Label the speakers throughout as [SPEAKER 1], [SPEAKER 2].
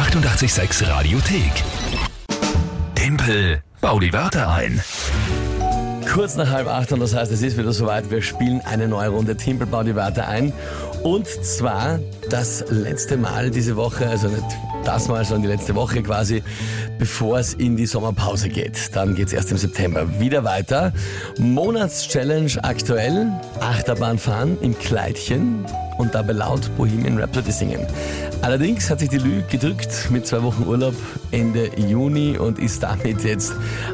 [SPEAKER 1] 886 Radiothek. Tempel, bau die Wörter ein.
[SPEAKER 2] Kurz nach halb acht und das heißt, es ist wieder soweit. Wir spielen eine neue Runde Timpel, bau die Wörter ein. Und zwar das letzte Mal diese Woche, also nicht das Mal, sondern die letzte Woche quasi, bevor es in die Sommerpause geht. Dann geht es erst im September wieder weiter. Monatschallenge aktuell, Achterbahn fahren im Kleidchen und dabei laut Bohemian Rhapsody singen. Allerdings hat sich die Lü gedrückt mit zwei Wochen Urlaub Ende Juni und ist damit jetzt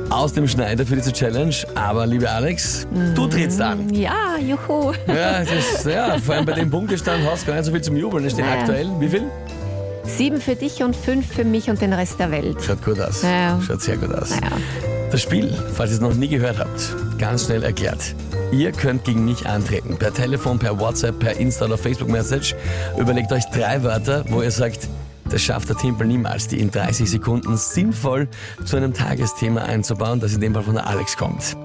[SPEAKER 2] aus dem Schneider für diese Challenge. Aber liebe Alex, du trittst an.
[SPEAKER 3] Ja, juhu.
[SPEAKER 2] Ja, das, ja, vor allem bei dem Punktestand hast du gar nicht so viel zum Jubeln. Es stehen
[SPEAKER 3] Naja.
[SPEAKER 2] aktuell, wie viel?
[SPEAKER 3] Sieben für dich und fünf für mich und den Rest der Welt.
[SPEAKER 2] Schaut gut aus.
[SPEAKER 3] Ja.
[SPEAKER 2] Schaut sehr gut aus.
[SPEAKER 3] Naja.
[SPEAKER 2] Das Spiel, falls ihr es noch nie gehört habt, ganz schnell erklärt. Ihr könnt gegen mich antreten. Per Telefon, per WhatsApp, per Insta oder Facebook Message. Überlegt euch drei Wörter, wo ihr sagt, das schafft der Timpel niemals, die in 30 Sekunden sinnvoll zu einem Tagesthema einzubauen, das in dem Fall von der Alex kommt.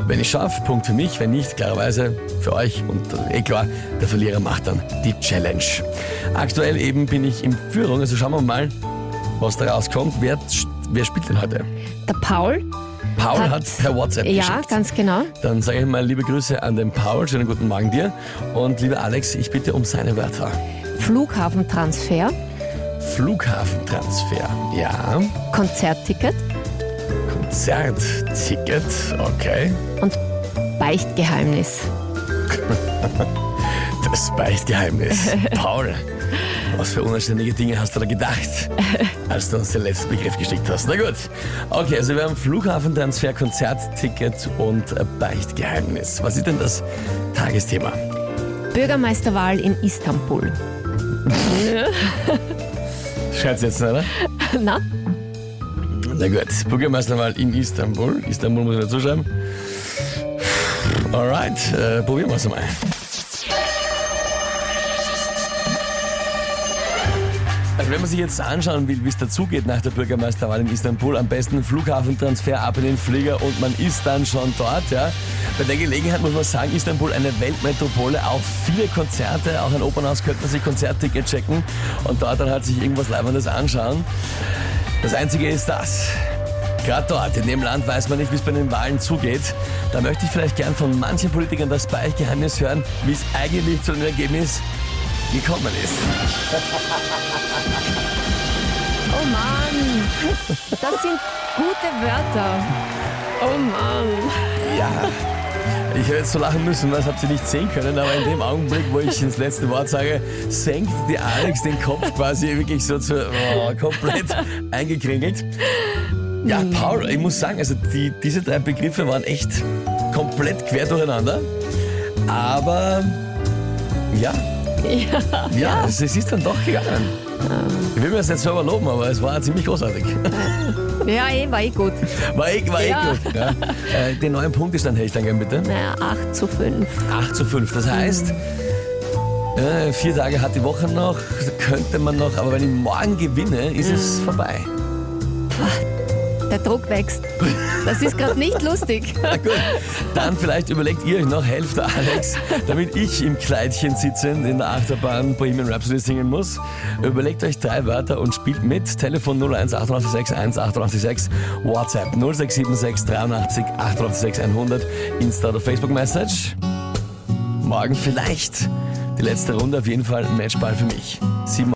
[SPEAKER 2] Wenn ich schaffe, Punkt für mich, wenn nicht, klarerweise für euch und eh klar, der Verlierer macht dann die Challenge. Aktuell eben bin ich in Führung, also schauen wir mal, was da rauskommt. Wer, wer spielt denn heute?
[SPEAKER 3] Der Paul?
[SPEAKER 2] Paul hat,
[SPEAKER 3] Hat-
[SPEAKER 2] per WhatsApp
[SPEAKER 3] Ja,
[SPEAKER 2] geschickt.
[SPEAKER 3] ganz genau.
[SPEAKER 2] Dann sage ich mal liebe Grüße an den Paul, schönen guten Morgen dir. Und lieber Alex, ich bitte um seine Wörter.
[SPEAKER 3] Flughafentransfer,
[SPEAKER 2] Flughafentransfer, ja.
[SPEAKER 3] Konzertticket
[SPEAKER 2] Konzertticket, okay.
[SPEAKER 3] und Beichtgeheimnis.
[SPEAKER 2] Das Beichtgeheimnis. Paul, was für unanständige Dinge hast du da gedacht, als du uns den letzten Begriff geschickt hast? Na gut. Okay, also wir haben Flughafentransfer, Konzertticket und Beichtgeheimnis. Was ist denn das Tagesthema?
[SPEAKER 3] Bürgermeisterwahl in Istanbul.
[SPEAKER 2] Scherz jetzt, oder?
[SPEAKER 3] Na,
[SPEAKER 2] Na gut, Bürgermeisterwahl in Istanbul. Istanbul muss ich dazu schreiben. Alright, äh, probieren wir es mal. Wenn man sich jetzt anschauen will, wie es dazugeht nach der Bürgermeisterwahl in Istanbul, am besten Flughafentransfer ab in den Flieger und man ist dann schon dort. Ja. Bei der Gelegenheit muss man sagen, Istanbul eine Weltmetropole, auch viele Konzerte, auch ein Opernhaus könnte man sich Konzertticket checken und dort dann halt sich irgendwas Leibendes anschauen. Das Einzige ist das. Gerade dort, in dem Land, weiß man nicht, wie es bei den Wahlen zugeht. Da möchte ich vielleicht gern von manchen Politikern das Beichtgeheimnis hören, wie es eigentlich zu dem Ergebnis gekommen ist.
[SPEAKER 3] oh Mann, das sind gute Wörter. Oh Mann.
[SPEAKER 2] Ja. Ich hätte jetzt so lachen müssen, weil das habt ihr nicht sehen können, aber in dem Augenblick, wo ich das letzte Wort sage, senkt die Alex den Kopf quasi wirklich so zu, oh, komplett eingekringelt. Ja, Paul, ich muss sagen, also die, diese drei Begriffe waren echt komplett quer durcheinander. Aber ja,
[SPEAKER 3] Ja.
[SPEAKER 2] ja, Es, es ist dann doch gegangen. Ich will mir das nicht selber loben, aber es war ziemlich großartig.
[SPEAKER 3] Ja, eh, war eh gut.
[SPEAKER 2] War eh, war eh
[SPEAKER 3] Ja.
[SPEAKER 2] gut. Ja. Äh, Den neuen Punktestand hätte ich dann gern bitte.
[SPEAKER 3] Naja, 8 zu 5.
[SPEAKER 2] 8 zu 5. Das heißt, äh, vier Tage hat die Woche noch, könnte man noch, aber wenn ich morgen gewinne, ist es vorbei.
[SPEAKER 3] Der Druck wächst. Das ist gerade nicht lustig.
[SPEAKER 2] Na gut, dann vielleicht überlegt ihr euch noch, helft Alex, damit ich im Kleidchen sitzend in der Achterbahn Bohemian Rhapsody singen muss. Überlegt euch drei Wörter und spielt mit. Telefon 01 886 1886, WhatsApp 0676 83 886 100, Insta oder Facebook Message. Morgen vielleicht die letzte Runde, auf jeden Fall Matchball für mich.
[SPEAKER 1] Die